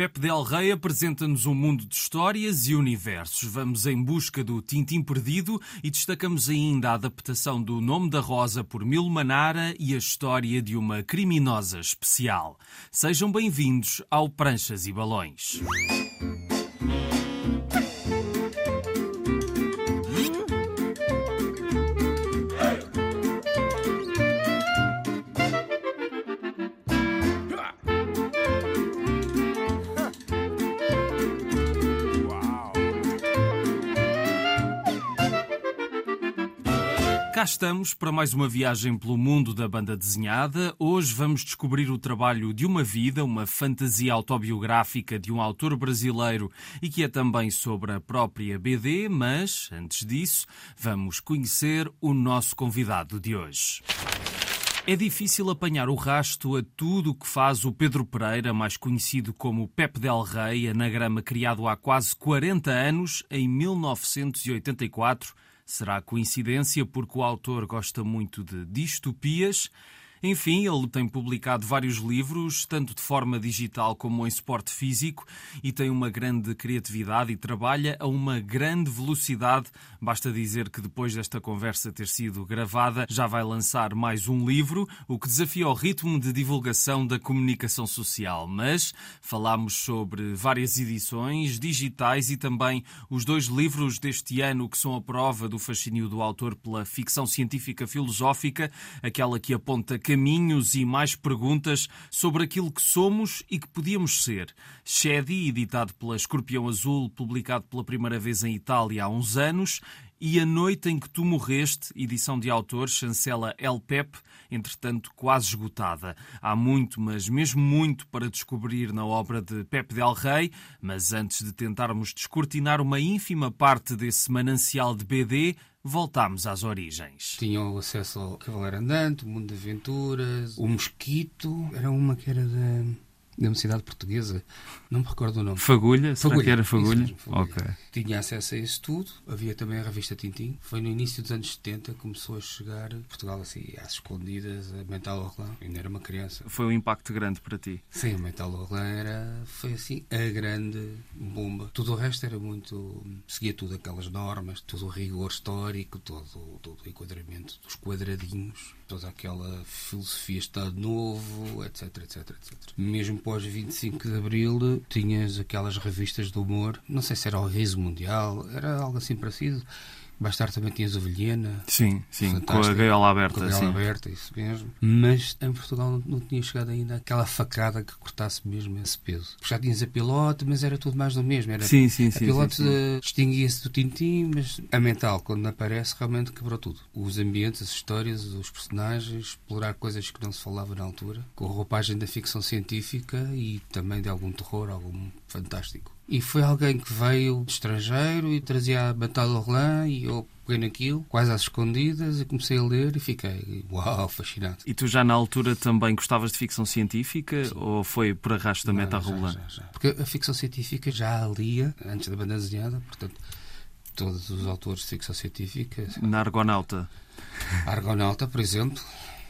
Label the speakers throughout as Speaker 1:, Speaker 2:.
Speaker 1: Pepe Del Rey apresenta-nos um mundo de histórias e universos. Vamos em busca do Tintim Perdido e destacamos ainda a adaptação do Nome da Rosa por Mil Manara e a história de uma criminosa especial. Sejam bem-vindos ao Pranchas e Balões. Cá estamos para mais uma viagem pelo mundo da banda desenhada. Hoje vamos descobrir o trabalho de uma vida, uma fantasia autobiográfica de um autor brasileiro e que é também sobre a própria BD, mas antes disso, vamos conhecer o nosso convidado de hoje. É difícil apanhar o rasto a tudo o que faz o Pedro Pereira, mais conhecido como Pepe Del Rey, anagrama criado há quase 40 anos, em 1984 Será coincidência porque o autor gosta muito de distopias enfim, ele tem publicado vários livros, tanto de forma digital como em suporte físico, e tem uma grande criatividade e trabalha a uma grande velocidade. Basta dizer que depois desta conversa ter sido gravada, já vai lançar mais um livro, o que desafia o ritmo de divulgação da comunicação social. Mas falámos sobre várias edições digitais e também os dois livros deste ano que são a prova do fascínio do autor pela ficção científica filosófica, aquela que aponta caminhos e mais perguntas sobre aquilo que somos e que podíamos ser. Shedi, editado pela Escorpião Azul, publicado pela primeira vez em Itália há uns anos, e A Noite em que Tu Morreste, edição de autor, chancela El Pep, entretanto quase esgotada. Há muito, mas mesmo muito para descobrir na obra de Pepe Del Rey, mas antes de tentarmos descortinar uma ínfima parte desse manancial de BD, voltámos às origens.
Speaker 2: Tinham acesso ao Cavaleiro Andante, o Mundo de Aventuras, o Mosquito, era uma que era da da Universidade Portuguesa, não me recordo o nome.
Speaker 1: Fagulha?
Speaker 2: Fagulha.
Speaker 1: que era Fagulha?
Speaker 2: Mesmo, Fagulha. Tinha acesso a isso tudo. Havia também a revista Tintim. Foi no início dos anos 70 que começou a chegar Portugal assim, às escondidas, a Mental Orlan. Ainda era uma criança.
Speaker 1: Foi um impacto grande para ti.
Speaker 2: Sim, a Mental Orlan era, foi assim, a grande bomba. Tudo o resto era muito... Seguia tudo aquelas normas, todo o rigor histórico, todo, todo o enquadramento dos quadradinhos, toda aquela filosofia Estado Novo, etc, etc, etc. Mesmo pós 25 de Abril, tinhas aquelas revistas de humor, não sei se era o Riso Mundial, era algo assim parecido. Mais tarde também tinhas a Vilhena.
Speaker 1: Sim, sim, com a gaiola aberta.
Speaker 2: Com a gaiola
Speaker 1: sim.
Speaker 2: aberta, isso mesmo. Mas em Portugal não, não tinha chegado ainda aquela facada que cortasse mesmo esse peso. Porque já tinhas a pilote, mas era tudo mais do mesmo. Era,
Speaker 1: Sim, sim,
Speaker 2: a
Speaker 1: sim,
Speaker 2: pilote
Speaker 1: sim.
Speaker 2: eh, distinguia-se do Tintim, mas a mental, quando aparece, realmente quebrou tudo. Os ambientes, as histórias, os personagens, explorar coisas que não se falava na altura, com a roupagem da ficção científica e também de algum terror, algum fantástico. E foi alguém que veio estrangeiro e trazia a Batalha Orlan e eu peguei naquilo, quase às escondidas, e comecei a ler e fiquei, uau, fascinado.
Speaker 1: E tu já na altura também gostavas de ficção científica ou foi por arrasto da meta rolando?
Speaker 2: já, já. Porque a ficção científica já a lia antes da banda desenhada, portanto, todos os autores de ficção científica,
Speaker 1: Na Argonauta.
Speaker 2: Argonauta, por exemplo,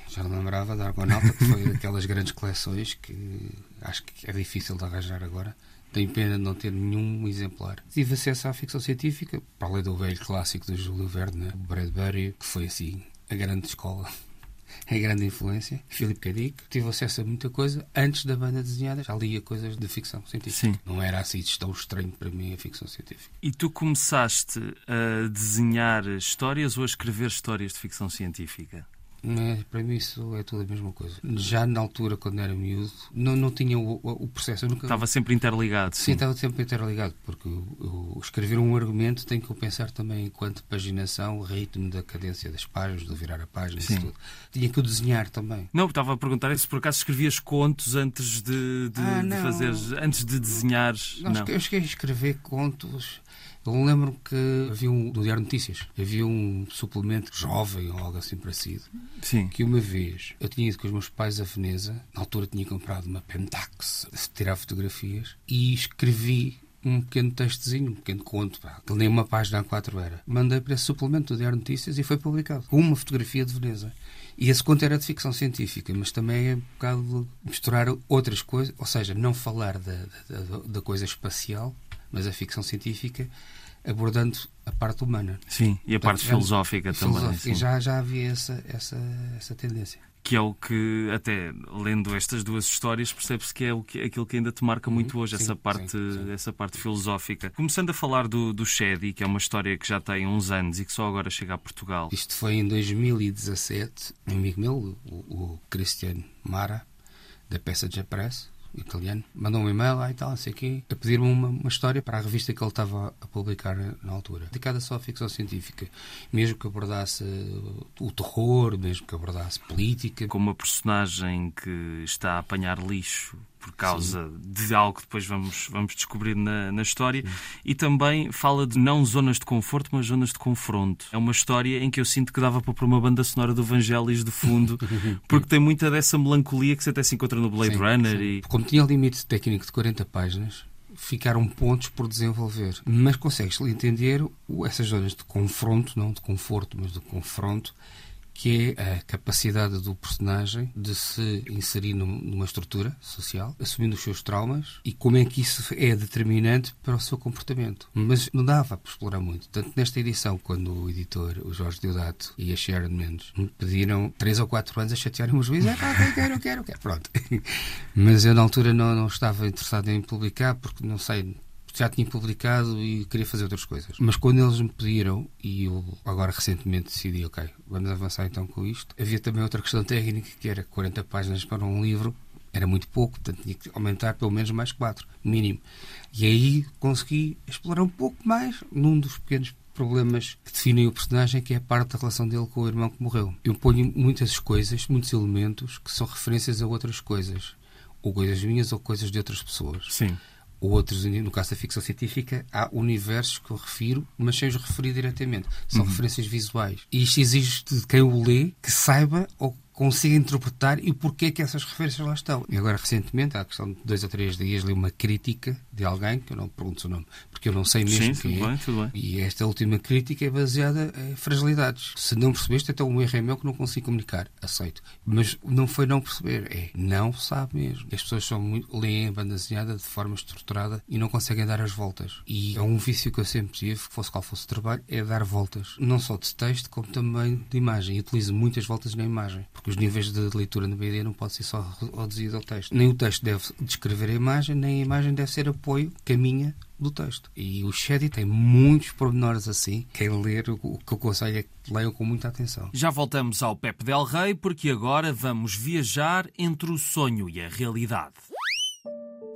Speaker 2: já não lembrava da Argonauta, que foi daquelas grandes coleções que acho que é difícil de arranjar agora. Tenho pena de não ter nenhum exemplar. Tive acesso à ficção científica, para além do velho clássico do Júlio Verne, né? o Bradbury, que foi assim a grande escola, a grande influência. Philip K. Dick. Tive acesso a muita coisa antes da banda desenhada. Já lia coisas de ficção científica.
Speaker 1: Sim.
Speaker 2: Não era assim tão estranho para mim a ficção científica.
Speaker 1: E tu começaste a desenhar histórias ou a escrever histórias de ficção científica?
Speaker 2: É, para mim isso é tudo a mesma coisa. Já na altura, quando era miúdo, não, não tinha o, o- processo. Nunca...
Speaker 1: Estava sempre interligado.
Speaker 2: Sim,
Speaker 1: Sim.
Speaker 2: estava sempre interligado, porque eu, eu escrever um argumento tem que eu pensar também enquanto paginação, ritmo da cadência das páginas, do virar a página, isso tudo. Tinha que o desenhar também.
Speaker 1: Não, estava a perguntar se por acaso escrevias contos antes de, de,
Speaker 2: Ah,
Speaker 1: de
Speaker 2: não.
Speaker 1: fazeres, antes de desenhares.
Speaker 2: Não,
Speaker 1: Não.
Speaker 2: Eu cheguei a escrever contos. Eu lembro que havia um, do Diário Notícias, havia um suplemento jovem ou algo assim parecido,
Speaker 1: Sim.
Speaker 2: que uma vez eu tinha ido com os meus pais a Veneza, na altura tinha comprado uma Pentax tirar fotografias e escrevi um pequeno textozinho, um pequeno conto, pá, que nem uma página a quatro era. Mandei para esse suplemento do Diário Notícias e foi publicado, com uma fotografia de Veneza. E esse conto era de ficção científica, mas também é um bocado misturar outras coisas, ou seja, não falar da, da, da coisa espacial, mas a ficção científica abordando a parte humana.
Speaker 1: Sim, e a Portanto, parte filosófica também. Filosófica.
Speaker 2: Já, já havia essa, essa, essa tendência
Speaker 1: que é o que, até lendo estas duas histórias, percebe-se que é o que, aquilo que ainda te marca muito uhum. hoje, sim, essa, parte, sim, sim. essa parte filosófica. Começando a falar do, do Shady, que é uma história que já tem uns anos e que só agora chega a Portugal.
Speaker 2: Isto foi em 2017, um amigo meu, o, o Cristiano Mara, da Passenger Press, italiano, mandou um e-mail e tal, sei quê, a pedir-me uma, uma, história para a revista que ele estava a publicar na altura, dedicada só à ficção científica, mesmo que abordasse o terror, mesmo que abordasse política.
Speaker 1: Com uma personagem que está a apanhar lixo por causa Sim. de algo que depois vamos, vamos descobrir na, na história. Sim. E também fala de não zonas de conforto, mas zonas de confronto. É uma história em que eu sinto que dava para pôr uma banda sonora do Evangelis de fundo, porque tem muita dessa melancolia que você até se encontra no Blade sim, Runner. E...
Speaker 2: Como tinha limite técnico de 40 páginas, ficaram pontos por desenvolver. Mas consegues entender essas zonas de confronto, não de conforto, mas de confronto, que é a capacidade do personagem de se inserir numa estrutura social, assumindo os seus traumas e como é que isso é determinante para o seu comportamento. Mas não dava para explorar muito. Tanto nesta edição, quando o editor, o Jorge Deodato e a Sharon Mendes me pediram três ou quatro anos a chatearem os juízes, ah, eu quero, eu quero, eu quero, pronto. Mas eu na altura não, não estava interessado em publicar porque não sei já tinha publicado e queria fazer outras coisas. Mas quando eles me pediram, e eu agora recentemente decidi, ok, vamos avançar então com isto, havia também outra questão técnica que era 40 páginas para um livro, era muito pouco, portanto tinha que aumentar pelo menos mais 4, mínimo. E aí consegui explorar um pouco mais num dos pequenos problemas que definem o personagem, que é a parte da relação dele com o irmão que morreu. Eu ponho muitas coisas, muitos elementos que são referências a outras coisas, ou coisas minhas ou coisas de outras pessoas.
Speaker 1: Sim
Speaker 2: outros, no caso da ficção científica, há universos que eu refiro, mas sem os referir diretamente. São uhum. referências visuais. E isto exige de quem o lê que saiba ou consiga interpretar e porquê que essas referências lá estão. E agora, recentemente, há questão de dois ou três dias, li uma crítica de alguém, que eu não pergunto o nome, porque eu não sei mesmo
Speaker 1: Sim, quem é. Bem, tudo bem.
Speaker 2: E esta última crítica é baseada em fragilidades. Se não percebeste, até um erro é meu que não consigo comunicar. Aceito. Mas não foi não perceber, é não sabe mesmo. As pessoas são muito, leem a banda desenhada de forma estruturada e não conseguem dar as voltas. E é um vício que eu sempre tive, fosse qual fosse o trabalho, é dar voltas. Não só de texto, como também de imagem. E utilizo muitas voltas na imagem, porque os níveis de leitura no BD não pode ser só reduzido ao texto. Nem o texto deve descrever a imagem, nem a imagem deve ser apoio, caminha do texto. E o Shady tem muitos pormenores assim. Quem ler, o que eu aconselho é que leiam com muita atenção.
Speaker 1: Já voltamos ao Pepe Del Rey, porque agora vamos viajar entre o sonho e a realidade.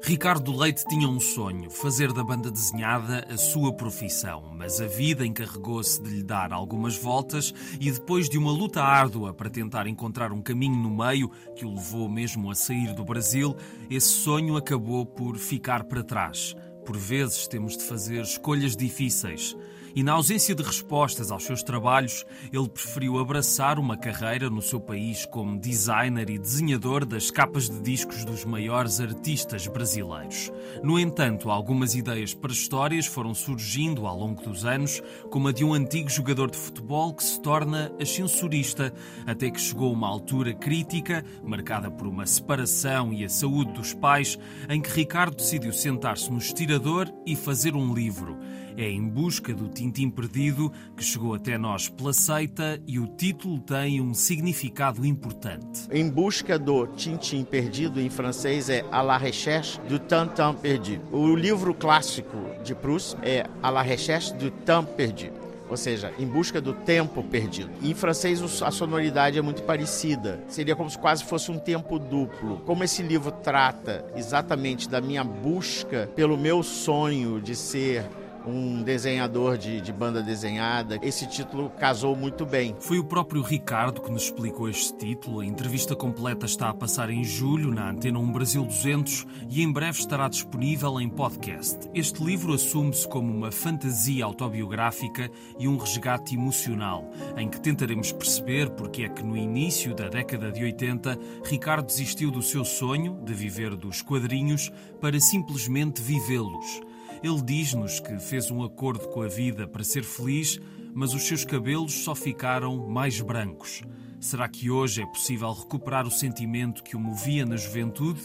Speaker 1: Ricardo Leite tinha um sonho, fazer da banda desenhada a sua profissão, mas a vida encarregou-se de lhe dar algumas voltas e depois de uma luta árdua para tentar encontrar um caminho no meio que o levou mesmo a sair do Brasil, esse sonho acabou por ficar para trás. Por vezes temos de fazer escolhas difíceis e, na ausência de respostas aos seus trabalhos, ele preferiu abraçar uma carreira no seu país como designer e desenhador das capas de discos dos maiores artistas brasileiros. No entanto, algumas ideias para histórias foram surgindo ao longo dos anos, como a de um antigo jogador de futebol que se torna ascensorista, até que chegou uma altura crítica, marcada por uma separação e a saúde dos pais, em que Ricardo decidiu sentar-se no estirador e fazer um livro. É em busca do Tintim perdido que chegou até nós pela seita e o título tem um significado importante.
Speaker 3: Em busca do Tintim perdido em francês é À la recherche du Tintin perdu. O livro clássico de Proust é À la recherche du temps perdu ou seja, em busca do tempo perdido. em francês a sonoridade é muito parecida, seria como se quase fosse um tempo duplo. Como esse livro trata exatamente da minha busca pelo meu sonho de ser um desenhador de, de, banda desenhada. Esse título casou muito bem.
Speaker 1: Foi o próprio Ricardo que nos explicou este título. A entrevista completa está a passar em julho na Antena 1 Brasil 200 e em breve estará disponível em podcast. Este livro assume-se como uma fantasia autobiográfica e um resgate emocional, em que tentaremos perceber porque é que no início da década de 80 Ricardo desistiu do seu sonho de viver dos quadrinhos para simplesmente vivê-los. Ele diz-nos que fez um acordo com a vida para ser feliz, mas os seus cabelos só ficaram mais brancos. Será que hoje é possível recuperar o sentimento que o movia na juventude?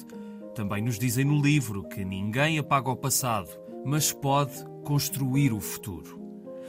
Speaker 1: Também nos dizem no livro que ninguém apaga o passado, mas pode construir o futuro.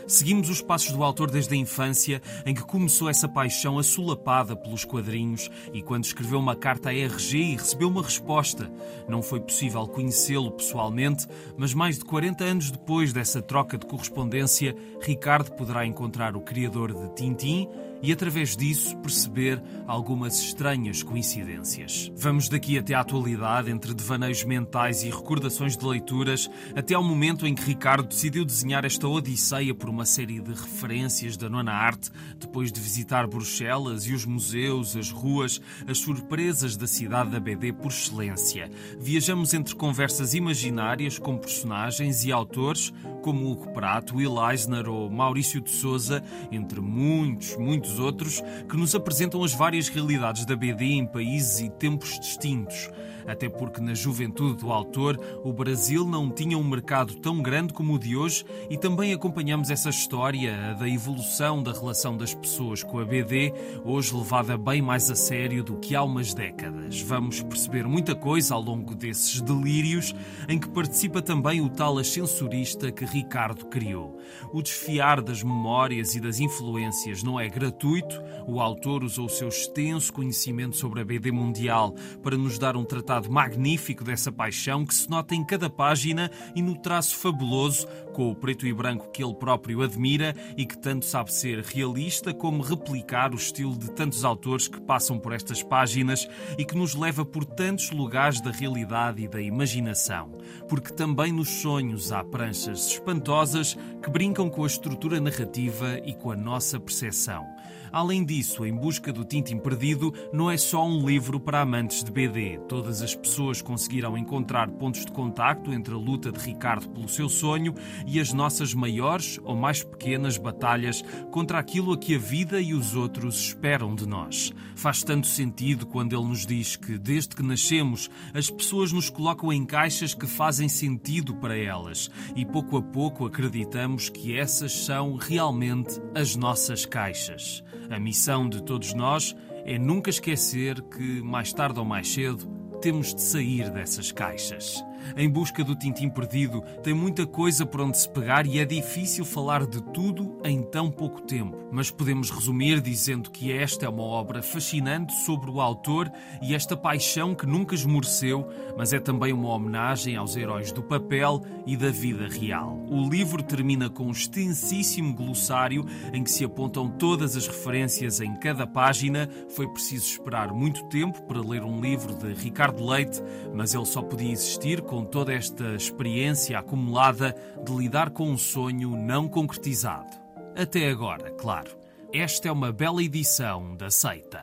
Speaker 1: Seguimos os passos do autor desde a infância, em que começou essa paixão assolapada pelos quadrinhos e quando escreveu uma carta à RG e recebeu uma resposta. Não foi possível conhecê-lo pessoalmente, mas mais de 40 anos depois dessa troca de correspondência, Ricardo poderá encontrar o criador de Tintim e, através disso, perceber algumas estranhas coincidências. Vamos daqui até à atualidade, entre devaneios mentais e recordações de leituras, até ao momento em que Ricardo decidiu desenhar esta odisseia por uma série de referências da nona arte, depois de visitar Bruxelas e os museus, as ruas, as surpresas da cidade da BD por excelência. Viajamos entre conversas imaginárias com personagens e autores como Hugo Prato, Will Eisner ou Maurício de Souza, entre muitos, muitos muitos outros que nos apresentam as várias realidades da BD em países e tempos distintos até porque na juventude do autor o Brasil não tinha um mercado tão grande como o de hoje e também acompanhamos essa história da evolução da relação das pessoas com a BD, hoje levada bem mais a sério do que há umas décadas. Vamos perceber muita coisa ao longo desses delírios em que participa também o tal ascensorista que Ricardo criou. O desfiar das memórias e das influências não é gratuito, o autor usou o seu extenso conhecimento sobre a BD mundial para nos dar um tratado lado magnífico dessa paixão que se nota em cada página e no traço fabuloso, com o preto e branco que ele próprio admira e que tanto sabe ser realista como replicar o estilo de tantos autores que passam por estas páginas e que nos leva por tantos lugares da realidade e da imaginação. Porque também nos sonhos há pranchas espantosas que brincam com a estrutura narrativa e com a nossa percepção. Além disso, Em Busca do Tintim Perdido não é só um livro para amantes de BD. Todas as pessoas conseguirão encontrar pontos de contacto entre a luta de Ricardo pelo seu sonho e as nossas maiores ou mais pequenas batalhas contra aquilo a que a vida e os outros esperam de nós. Faz tanto sentido quando ele nos diz que, desde que nascemos, as pessoas nos colocam em caixas que fazem sentido para elas e pouco a pouco acreditamos que essas são realmente as nossas caixas. A missão de todos nós é nunca esquecer que, mais tarde ou mais cedo, temos de sair dessas caixas. Em busca do Tintim Perdido, tem muita coisa por onde se pegar e é difícil falar de tudo em tão pouco tempo. Mas podemos resumir dizendo que esta é uma obra fascinante sobre o autor e esta paixão que nunca esmoreceu, mas é também uma homenagem aos heróis do papel e da vida real. O livro termina com um extensíssimo glossário em que se apontam todas as referências em cada página. Foi preciso esperar muito tempo para ler um livro de Ricardo Leite, mas ele só podia existir com toda esta experiência acumulada de lidar com um sonho não concretizado. Até agora, claro. Esta é uma bela edição da Seita.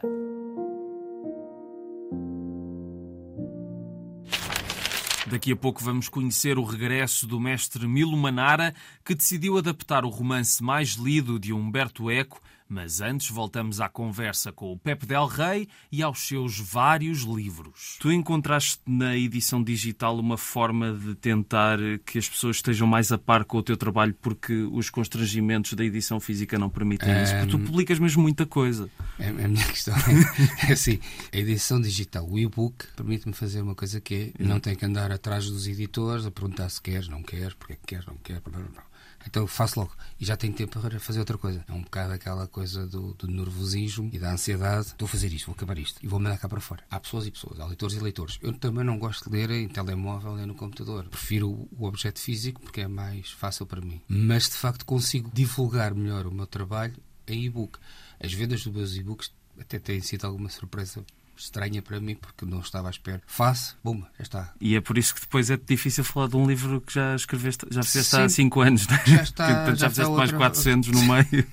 Speaker 1: Daqui a pouco vamos conhecer o regresso do mestre Milo Manara, que decidiu adaptar o romance mais lido de Humberto Eco mas antes voltamos à conversa com o Pepe Del Rey e aos seus vários livros. Tu encontraste na edição digital uma forma de tentar que as pessoas estejam mais a par com o teu trabalho porque os constrangimentos da edição física não permitem um... isso? Porque tu publicas mesmo muita coisa.
Speaker 2: É, a minha questão é, é assim: a edição digital, o e-book, permite-me fazer uma coisa que é: não tenho que andar atrás dos editores a perguntar se queres, não queres, porque é que queres, não queres. Blá, blá, blá. Então eu faço logo. E já tenho tempo para fazer outra coisa. É um bocado aquela coisa do, do nervosismo e da ansiedade. A fazer isto, vou acabar isto e vou mandar cá para fora. Há pessoas e pessoas, há leitores e leitores. Eu também não gosto de ler em telemóvel nem no computador. Prefiro o objeto físico porque é mais fácil para mim. Mas de facto consigo divulgar melhor o meu trabalho em e-book. As vendas dos meus e-books até têm sido alguma surpresa estranha para mim, porque não estava à espera. Faço, bum, já está.
Speaker 1: E é por isso que depois é difícil falar de um livro que já escreveste, já fizeste Sim, há 5 anos,
Speaker 2: né? Já está.
Speaker 1: Já, já fizeste mais outra... 400 no meio.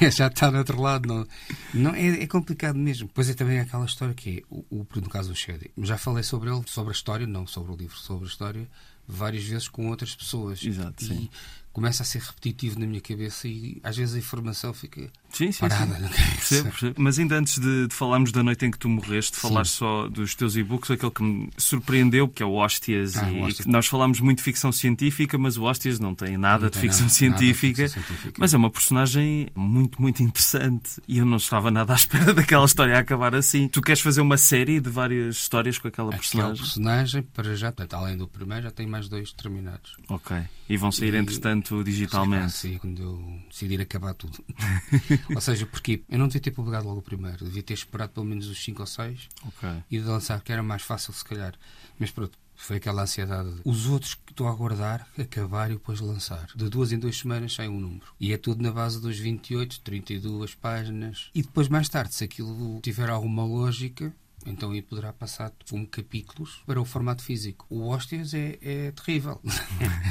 Speaker 2: é, já está no outro lado. Não, não, é, é complicado mesmo. Pois é também aquela história que é, o, o, no caso do Shady. Já falei sobre ele, sobre a história, não sobre o livro, sobre a história, várias vezes com outras pessoas.
Speaker 1: Exato,
Speaker 2: e
Speaker 1: sim
Speaker 2: começa a ser repetitivo na minha cabeça e às vezes a informação fica
Speaker 1: sim, sim,
Speaker 2: parada.
Speaker 1: Sim. Percebo, percebo. Mas ainda antes de, de, falarmos da noite em que tu morreste, falar só dos teus e-books, aquele que me surpreendeu, que é o Hóstias.
Speaker 2: Ah,
Speaker 1: e,
Speaker 2: Hóstias.
Speaker 1: nós falámos muito de ficção científica, mas o Hóstias não tem nada,
Speaker 2: Não
Speaker 1: de,
Speaker 2: tem
Speaker 1: ficção
Speaker 2: nada-
Speaker 1: científica,
Speaker 2: nada de ficção científica.
Speaker 1: Mas é uma personagem muito, muito interessante. E eu não estava nada à espera daquela história a acabar assim. Tu queres fazer uma série de várias histórias com aquela personagem?
Speaker 2: personagem, para já, portanto, além do primeiro, já tem mais dois terminados.
Speaker 1: Ok. E vão sair,
Speaker 2: E-
Speaker 1: entretanto, digitalmente.
Speaker 2: Sim, quando eu decidir acabar tudo. ou seja, porque eu não devia ter publicado logo o primeiro, devia ter esperado pelo menos os 5 ou 6
Speaker 1: Ok.
Speaker 2: e de lançar, que era mais fácil se calhar. Mas pronto, foi aquela ansiedade. Os outros que estou a aguardar, acabar e depois lançar. De duas em duas semanas sai um número. E é tudo na base dos 28, 32 páginas. E depois, mais tarde, se aquilo tiver alguma lógica, então aí poderá passar como capítulos para o formato físico. O Hóstias é, é terrível.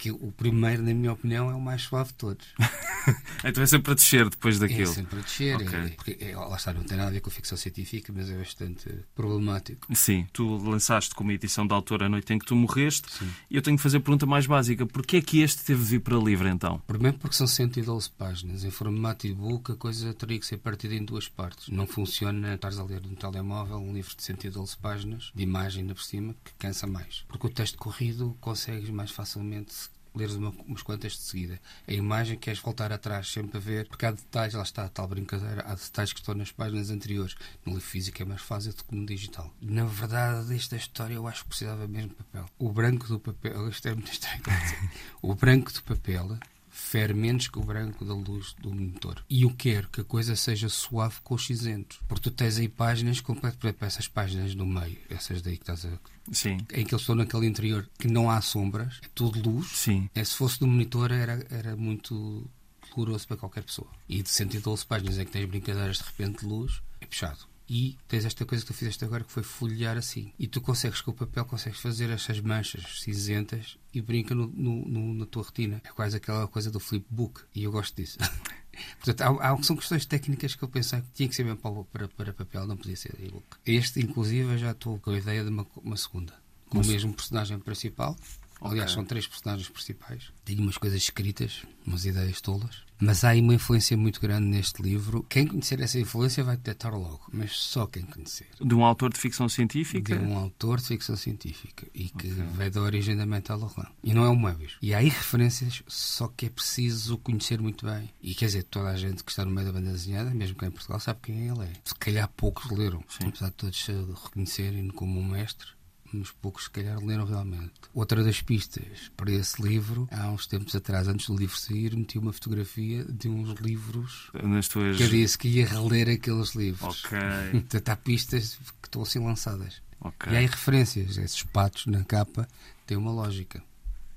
Speaker 2: que o primeiro, na minha opinião, é o mais suave de todos.
Speaker 1: Então é sempre a descer depois
Speaker 2: É
Speaker 1: daquilo.
Speaker 2: sempre a descer.
Speaker 1: Ok.
Speaker 2: é- porque, é, lá está, não tem nada a ver com a ficção científica, mas é bastante problemático.
Speaker 1: Sim, tu lançaste como edição de autor a noite em que tu morreste.
Speaker 2: Sim.
Speaker 1: E eu tenho que fazer a pergunta mais básica: porquê é que este teve de vir para livre então?
Speaker 2: Primeiro porque são 112 páginas. Em formato e-book a coisa teria que ser partida em duas partes. Não funciona estares a ler no telemóvel um livro de 112 páginas, de imagem ainda por cima, que cansa mais. Porque o texto corrido consegues mais facilmente leres uma, umas quantas de seguida. A imagem queres voltar atrás sempre a ver, porque há detalhes, lá está a tal brincadeira, há detalhes que estão nas páginas anteriores. No livro físico é mais fácil do que no digital. Na verdade, esta história eu acho que precisava mesmo de papel. O branco do papel, isto é muito estranho. O branco do papel fere menos que o branco da luz do monitor. E eu quero que a coisa seja suave com os cinzentos. Porque tu tens aí páginas completas, por exemplo, essas páginas no meio, essas daí que estás a.
Speaker 1: Sim,
Speaker 2: em que eles estão naquele interior que não há sombras, é tudo luz.
Speaker 1: sim.
Speaker 2: É, se fosse no monitor era, era muito doloroso para qualquer pessoa. E de 112 páginas em que tens brincadeiras de repente de luz, é puxado. E tens esta coisa que tu fizeste agora que foi folhear assim. E tu consegues com o papel, consegues fazer essas manchas cinzentas e brinca no, no- no- na tua retina. É quase aquela coisa do flipbook. E eu gosto disso. Portanto, há, há- são questões técnicas que eu pensei que tinha que ser mesmo para, para, para papel, não podia ser e-book. Este, inclusive, eu já estou com a ideia de uma, uma segunda. Com o mesmo personagem principal. Aliás,
Speaker 1: Ok.
Speaker 2: são três personagens principais. Tenho umas coisas escritas, umas ideias tolas. Mas há aí uma influência muito grande neste livro. Quem conhecer essa influência vai detectar logo. Mas só quem conhecer.
Speaker 1: De um autor de ficção científica?
Speaker 2: De um autor de ficção científica e que veio da origem da Mental Orlan. E não é o Moebius. E há aí referências, só que é preciso conhecer muito bem. E quer dizer, toda a gente que está no meio da banda desenhada, mesmo que em Portugal, sabe quem ele é. Se calhar poucos leram, apesar de todos reconhecerem como um mestre. Uns poucos, se calhar, leram realmente. Outra das pistas para esse livro, há uns tempos atrás, antes do livro sair, meti uma fotografia de uns livros
Speaker 1: Nas tuas.
Speaker 2: que eu disse que ia reler aqueles livros.
Speaker 1: Ok,
Speaker 2: Portanto, há pistas que estão assim lançadas.
Speaker 1: ok.
Speaker 2: E há aí referências. Esses patos na capa têm uma lógica.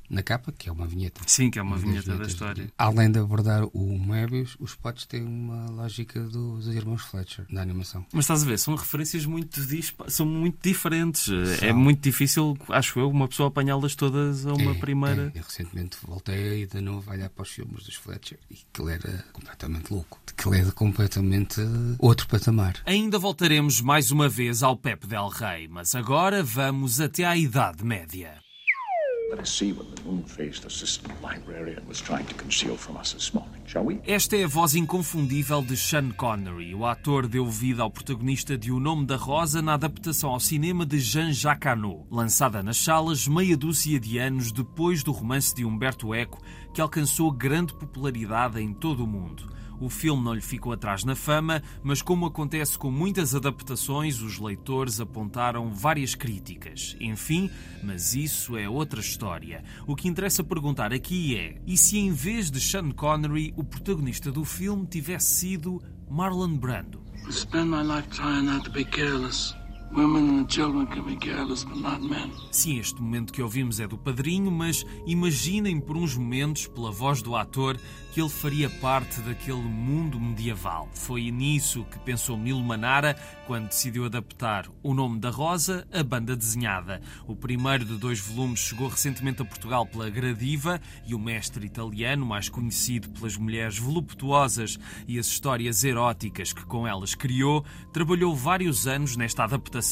Speaker 2: Na capa, que é uma vinheta.
Speaker 1: Sim, que é uma
Speaker 2: das
Speaker 1: vinheta da história.
Speaker 2: Além de abordar o Moebius, os patos têm uma lógica dos irmãos Fletcher, da animação.
Speaker 1: Mas estás a ver, são referências muito, dispa- são muito diferentes. É
Speaker 2: São.
Speaker 1: muito difícil, acho eu, uma pessoa apanhá-las todas a uma
Speaker 2: É,
Speaker 1: primeira.
Speaker 2: é. Eu recentemente voltei de novo a olhar para os filmes dos Fletcher e que ele era completamente louco. Que ele é de completamente outro patamar.
Speaker 1: Ainda voltaremos mais uma vez ao Pep Del Rey, mas agora vamos até à Idade Média. Esta é a voz inconfundível de Sean Connery. O ator deu vida ao protagonista de O Nome da Rosa na adaptação ao cinema de Jean-Jacques Hano, lançada nas salas meia dúzia de anos depois do romance de Humberto Eco, que alcançou grande popularidade em todo o mundo. O filme não lhe ficou atrás na fama, mas como acontece com muitas adaptações, os leitores apontaram várias críticas. Enfim, mas isso é outra história. O que interessa perguntar aqui é: e se em vez de Sean Connery, o protagonista do filme tivesse sido Marlon Brando?
Speaker 4: Spend my life trying not to be careless.
Speaker 1: Sim, este momento que ouvimos é do padrinho, mas imaginem por uns momentos, pela voz do ator, que ele faria parte daquele mundo medieval. Foi nisso que pensou Milo Manara quando decidiu adaptar O Nome da Rosa, a banda desenhada. O primeiro de dois volumes chegou recentemente a Portugal pela Gradiva e o mestre italiano, mais conhecido pelas mulheres voluptuosas e as histórias eróticas que com elas criou, trabalhou vários anos nesta adaptação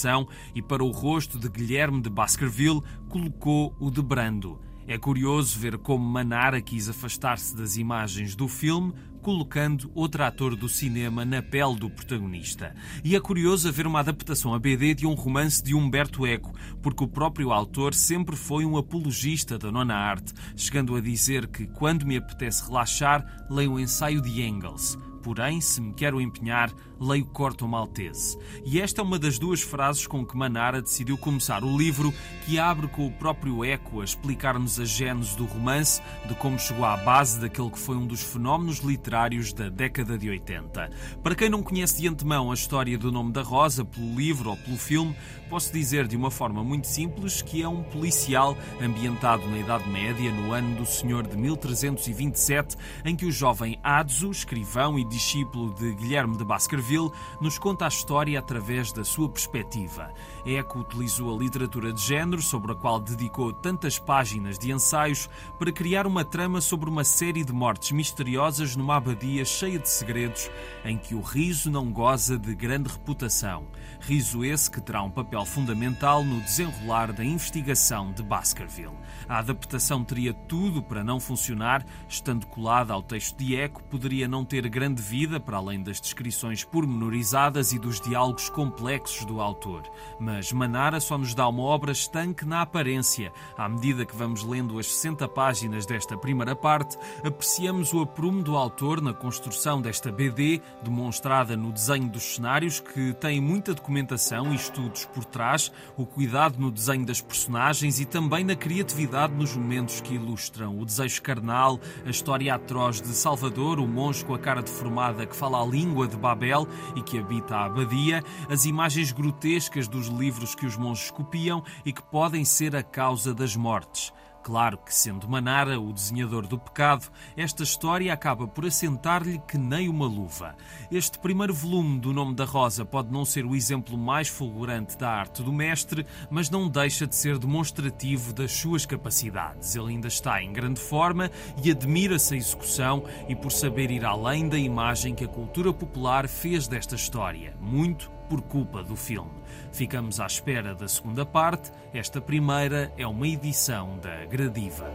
Speaker 1: e para o rosto de Guilherme de Baskerville colocou o de Brando. É curioso ver como Manara quis afastar-se das imagens do filme, colocando outro ator do cinema na pele do protagonista. E é curioso ver uma adaptação a BD de um romance de Humberto Eco, porque o próprio autor sempre foi um apologista da nona arte, chegando a dizer que quando me apetece relaxar, leio o ensaio de Engels. Porém, se me quero empenhar, leio Corto Maltese. E esta é uma das duas frases com que Manara decidiu começar o livro, que abre com o próprio Eco a explicar-nos a gênese do romance, de como chegou à base daquele que foi um dos fenómenos literários da década de 80. Para quem não conhece de antemão a história do nome da Rosa, pelo livro ou pelo filme, posso dizer de uma forma muito simples que é um policial ambientado na Idade Média, no ano do Senhor de 1327, em que o jovem Adso, escrivão e discípulo de Guilherme de Baskerville, nos conta a história através da sua perspectiva. Eco utilizou a literatura de género, sobre a qual dedicou tantas páginas de ensaios, para criar uma trama sobre uma série de mortes misteriosas numa abadia cheia de segredos, em que o riso não goza de grande reputação. Riso esse que terá um papel fundamental no desenrolar da investigação de Baskerville. A adaptação teria tudo para não funcionar, estando colada ao texto de Eco, poderia não ter grande vida para além das descrições pormenorizadas e dos diálogos complexos do autor. Mas Manara só nos dá uma obra estanque na aparência. À medida que vamos lendo as 60 páginas desta primeira parte, apreciamos o aprumo do autor na construção desta BD, demonstrada no desenho dos cenários, que tem muita documentação e estudos por trás, o cuidado no desenho das personagens e também na criatividade nos momentos que ilustram o desejo carnal, a história atroz de Salvador, o monge com a cara deformada que fala a língua de Babel e que habita a abadia, as imagens grotescas dos livros que os monges copiam e que podem ser a causa das mortes. Claro que, sendo Manara o desenhador do pecado, esta história acaba por assentar-lhe que nem uma luva. Este primeiro volume do Nome da Rosa pode não ser o exemplo mais fulgurante da arte do mestre, mas não deixa de ser demonstrativo das suas capacidades. Ele ainda está em grande forma e admira-se a execução e por saber ir além da imagem que a cultura popular fez desta história. Muito por culpa do filme. Ficamos à espera da segunda parte. Esta primeira é uma edição da Gradiva.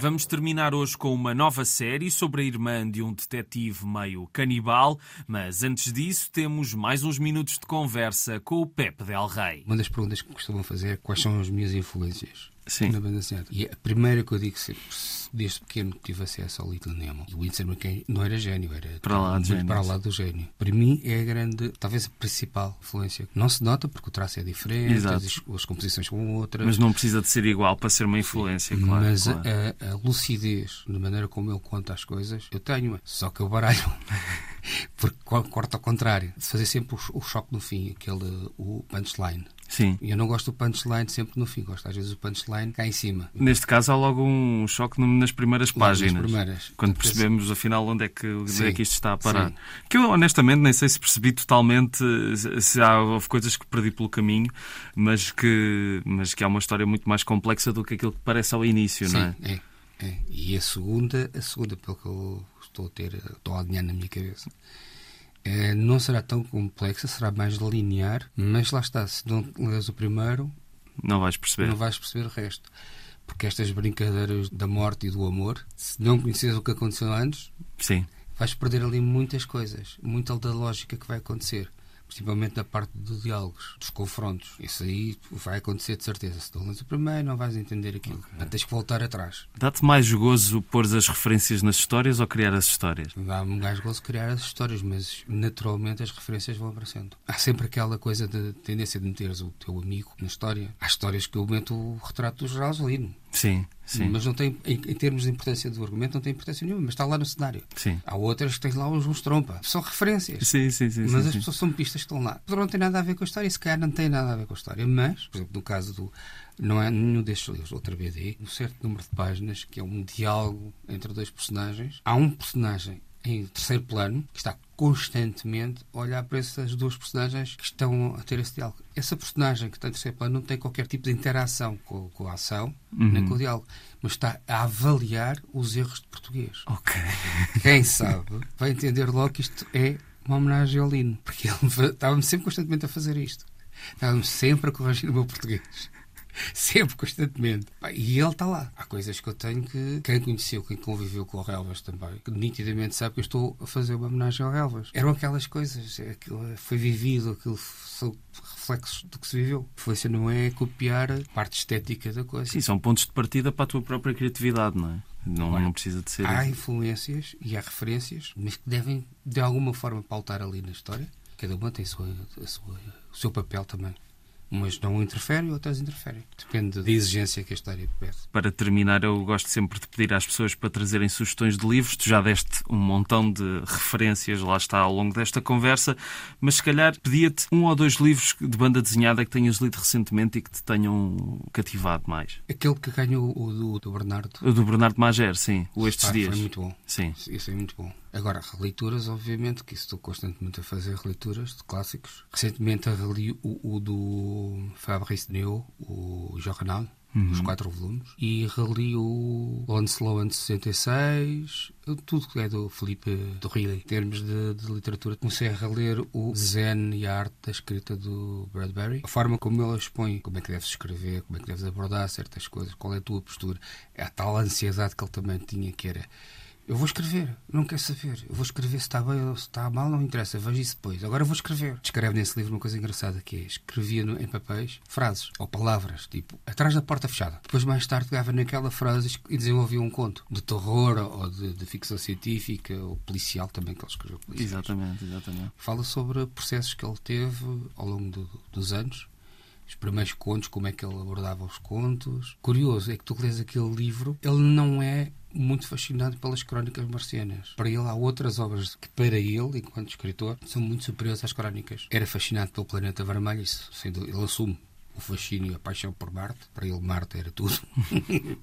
Speaker 1: Vamos terminar hoje com uma nova série sobre a irmã de um detetive meio canibal, mas antes disso temos mais uns minutos de conversa com o Pepe Del Rey.
Speaker 2: Uma das perguntas que costumam fazer é quais são as minhas influências
Speaker 1: Sim.
Speaker 2: na banda desenhada. E a primeira que eu digo sempre, desde pequeno que tive acesso ao Little Nemo, e o Winston McCain não era gênio, era
Speaker 1: Para lá
Speaker 2: muito
Speaker 1: gênio,
Speaker 2: para
Speaker 1: sim.
Speaker 2: lá do gênio. Para mim é a grande, talvez a principal influência. Não se nota porque o traço é diferente,
Speaker 1: Exato.
Speaker 2: as, as composições são outras.
Speaker 1: Mas não precisa de ser igual para ser uma influência, claro.
Speaker 2: Mas
Speaker 1: claro.
Speaker 2: A, a lucidez, da maneira como ele conta as coisas, eu tenho, só que eu baralho. Porque co- corta ao contrário. Fazer sempre o, o choque no fim, aquele o punchline.
Speaker 1: Sim.
Speaker 2: E eu não gosto do punchline sempre no fim, gosto às vezes do punchline cá em cima.
Speaker 1: Neste caso há logo um choque nas primeiras
Speaker 2: Logo nas
Speaker 1: páginas.
Speaker 2: primeiras.
Speaker 1: Quando
Speaker 2: Porque
Speaker 1: percebemos afinal onde é, que, onde
Speaker 2: Sim,
Speaker 1: é que isto está a parar.
Speaker 2: sim.
Speaker 1: Que eu honestamente nem sei se percebi totalmente se- há, houve coisas que perdi pelo caminho, mas que, mas que há uma história muito mais complexa do que aquilo que parece ao início, não é?
Speaker 2: Sim, é, é. E a segunda, a segunda, pelo que eu estou a ter, estou a alinhar na minha cabeça, não será tão complexa, será mais linear, mas lá está, se não lês o primeiro,
Speaker 1: Não vais perceber.
Speaker 2: não vais perceber o resto. Porque estas brincadeiras da morte e do amor, se não conheces o que aconteceu antes,
Speaker 1: Sim.
Speaker 2: vais perder ali muitas coisas, muita da lógica que vai acontecer. Principalmente na parte dos diálogos, dos confrontos. Isso aí vai acontecer de certeza. Se não lês o primeiro, não vais entender aquilo. Portanto, Tens que voltar atrás.
Speaker 1: Dá-te mais gozo pôr as referências nas histórias ou criar as histórias?
Speaker 2: Dá-me gosto de criar as histórias, mas naturalmente as referências vão aparecendo. Há sempre aquela coisa de tendência de meteres o teu amigo na história. Há histórias que eu meto o retrato do Geraldo
Speaker 1: Sim, sim.
Speaker 2: Mas não tem, em, em termos de importância do argumento, não tem importância nenhuma, mas está lá no cenário.
Speaker 1: Sim.
Speaker 2: Há outras que tens lá uns, uns trompa. São referências.
Speaker 1: Sim, sim, sim.
Speaker 2: Mas
Speaker 1: sim,
Speaker 2: as pessoas são pistas que estão lá. Poderão não ter nada a ver com a história e se calhar não tem nada a ver com a história. Mas, por exemplo, no caso do. Não é nenhum destes livros, outra BD, um certo número de páginas que é um diálogo entre dois personagens. Há um personagem em terceiro plano que está constantemente a olhar para essas duas personagens que estão a ter esse diálogo. Essa personagem que está em terceiro plano não tem qualquer tipo de interação com, com a ação nem com o diálogo, mas está a avaliar os erros de português.
Speaker 1: Ok.
Speaker 2: Quem sabe vai entender logo que isto é uma homenagem ao Lino, porque ele estava-me sempre constantemente a fazer isto. Estava-me sempre a corrigir o meu português. Sempre, constantemente. E ele está lá. Há coisas que eu tenho que. Quem conheceu, quem conviveu com o Relvas também, que nitidamente sabe que eu estou a fazer uma homenagem ao Relvas. Eram aquelas coisas. Aquilo foi vivido, aquilo são reflexos do que se viveu. A influência não é copiar a parte estética da coisa.
Speaker 1: Sim, são pontos de partida para a tua própria criatividade, não é? Não, não precisa de ser.
Speaker 2: Há influências e há referências, mas que devem, de alguma forma, pautar ali na história. Cada uma tem a sua, a sua, o seu papel também. Umas não interferem, outras interferem. Depende da exigência que a história pede.
Speaker 1: Para terminar, eu gosto sempre de pedir às pessoas para trazerem sugestões de livros. Tu já deste um montão de referências, lá está, ao longo desta conversa, mas se calhar pedia-te um ou dois livros de banda desenhada que tenhas lido recentemente e que te tenham cativado mais.
Speaker 2: Aquele que ganhou o do, do Bernardo.
Speaker 1: O do Bernardo Mager, sim. O Estes Dias.
Speaker 2: Foi muito bom.
Speaker 1: Sim.
Speaker 2: Isso é muito bom. Agora, releituras, obviamente, que estou constantemente a fazer releituras de clássicos. Recentemente reli o, o do Fabrice Neu, o Jornal, os quatro volumes. E reli o Onslow 66, tudo que é do Felipe do Rio. Em termos de, de literatura, comecei a reler o Zen e a arte da escrita do Bradbury. A forma como ele expõe como é que deves escrever, como é que deves abordar certas coisas, qual é a tua postura. É a tal ansiedade que ele também tinha, que era eu vou escrever, não quero saber. Eu vou escrever se está bem ou se está mal, não interessa, vejo isso depois. Agora eu vou escrever. Descreve nesse livro uma coisa engraçada que é: escrevia no- em papéis frases ou palavras, tipo atrás da porta fechada. Depois, mais tarde, pegava naquela frase e desenvolvia um conto de terror ou de, de ficção científica ou policial também, que ele escreveu. policiais.
Speaker 1: Exatamente, exatamente.
Speaker 2: Fala sobre processos que ele teve ao longo do- dos anos. Os primeiros contos, como é que ele abordava os contos. Curioso é que tu lês aquele livro, ele não é muito fascinado pelas crónicas marcianas. Para ele há outras obras que, para ele, enquanto escritor, são muito superiores às crónicas. Era fascinado pelo planeta vermelho, isso, dúvida. ele assume o fascínio e a paixão por Marte. Para ele, Marte era tudo.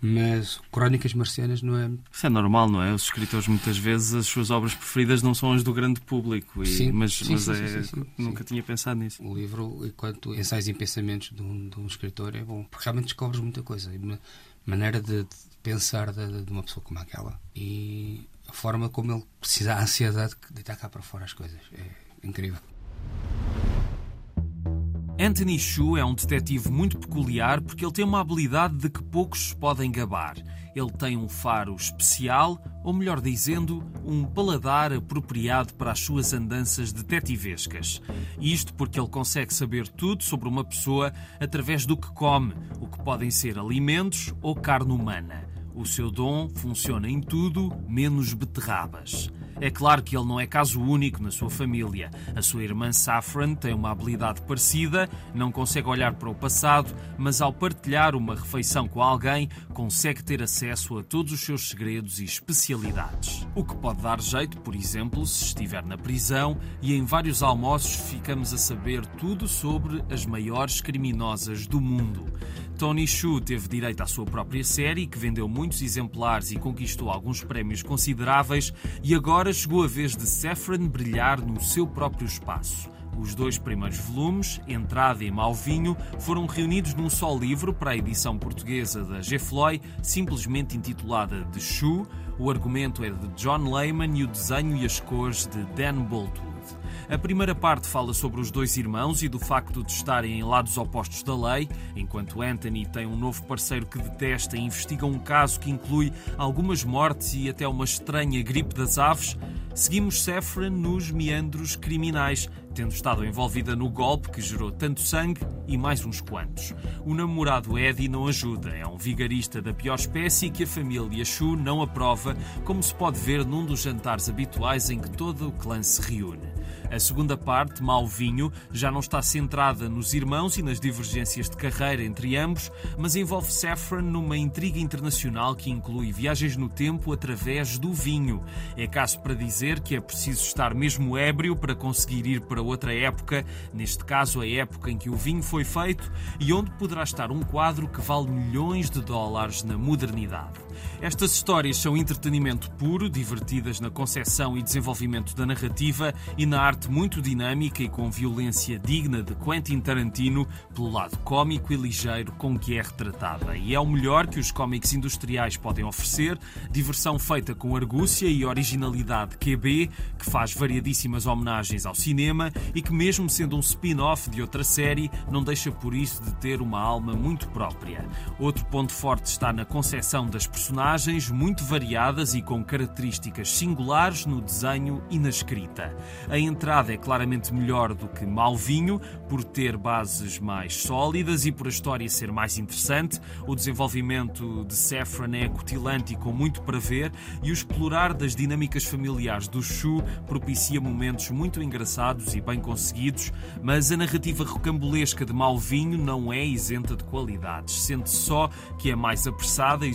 Speaker 2: Mas crónicas marcianas não é
Speaker 1: Isso é normal, não é? Os escritores, muitas vezes, as suas obras preferidas não são as do grande público. E-
Speaker 2: Sim,
Speaker 1: mas
Speaker 2: sim,
Speaker 1: mas
Speaker 2: sim,
Speaker 1: é-
Speaker 2: sim,
Speaker 1: nunca tinha pensado nisso.
Speaker 2: O livro, enquanto ensaios e pensamentos de um, de um escritor, é bom, porque realmente descobres muita coisa. E uma maneira de pensar de, de uma pessoa como aquela. E a forma como ele precisa, a ansiedade de deitar cá para fora as coisas. É incrível.
Speaker 1: Anthony Shu é um detetive muito peculiar porque ele tem uma habilidade de que poucos podem gabar. Ele tem um faro especial, ou melhor dizendo, um paladar apropriado para as suas andanças detetivescas. Isto porque ele consegue saber tudo sobre uma pessoa através do que come, o que podem ser alimentos ou carne humana. O seu dom funciona em tudo, menos beterrabas. É claro que ele não é caso único na sua família. A sua irmã Saffron tem uma habilidade parecida, não consegue olhar para o passado, mas ao partilhar uma refeição com alguém, consegue ter acesso a todos os seus segredos e especialidades. O que pode dar jeito, por exemplo, se estiver na prisão e em vários almoços ficamos a saber tudo sobre as maiores criminosas do mundo. Tony Shu teve direito à sua própria série, que vendeu muitos exemplares e conquistou alguns prémios consideráveis, e agora chegou a vez de Saffron brilhar no seu próprio espaço. Os dois primeiros volumes, Entrada e Mau Vinho, foram reunidos num só livro para a edição portuguesa da G. Floyd, simplesmente intitulada The Shoe. O argumento é de John Lehman e o desenho e as cores de Dan Boltwood. A primeira parte fala sobre os dois irmãos e do facto de estarem em lados opostos da lei, enquanto Anthony tem um novo parceiro que detesta e investiga um caso que inclui algumas mortes e até uma estranha gripe das aves. Seguimos Saffron nos meandros criminais, tendo estado envolvida no golpe que gerou tanto sangue e mais uns quantos. O namorado Eddie não ajuda, é um vigarista da pior espécie que a família Shu não aprova, como se pode ver num dos jantares habituais em que todo o clã se reúne. A segunda parte, Mau Vinho, já não está centrada nos irmãos e nas divergências de carreira entre ambos, mas envolve Saffron numa intriga internacional que inclui viagens no tempo através do vinho. É caso para dizer que é preciso estar mesmo ébrio para conseguir ir para outra época, neste caso a época em que o vinho foi feito e onde poderá estar um quadro que vale milhões de dólares na modernidade. Estas histórias são entretenimento puro, divertidas na concepção e desenvolvimento da narrativa e na arte muito dinâmica e com violência digna de Quentin Tarantino, pelo lado cômico e ligeiro com que é retratada. E é o melhor que os cómics industriais podem oferecer, diversão feita com argúcia e originalidade QB, que faz variadíssimas homenagens ao cinema e que, mesmo sendo um spin-off de outra série, não deixa por isso de ter uma alma muito própria. Outro ponto forte está na concepção das personagens, muito variadas e com características singulares no desenho e na escrita. A entrada é claramente melhor do que Malvinho, por ter bases mais sólidas e por a história ser mais interessante. O desenvolvimento de Saffron é acutilante e com muito para ver, e o explorar das dinâmicas familiares do Shu propicia momentos muito engraçados e bem conseguidos, mas a narrativa rocambolesca de Malvinho não é isenta de qualidades. Sente só que é mais apressada e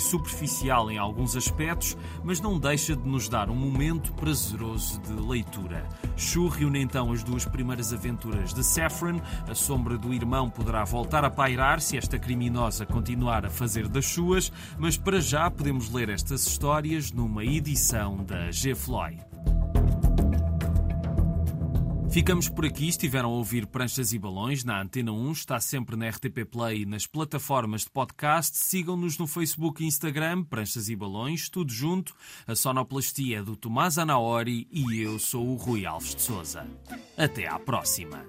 Speaker 1: superficial em alguns aspectos, mas não deixa de nos dar um momento prazeroso de leitura. Shu reúne então as duas primeiras aventuras de Saffron. A sombra do irmão poderá voltar a pairar se esta criminosa continuar a fazer das suas, mas para já podemos ler estas histórias numa edição da G. Floyd. Ficamos por aqui. Estiveram a ouvir Pranchas e Balões na Antena 1. Está sempre na RTP Play e nas plataformas de podcast. Sigam-nos no Facebook e Instagram, Pranchas e Balões, tudo junto. A sonoplastia é do Tomás Anaori e eu sou o Rui Alves de Souza. Até à próxima.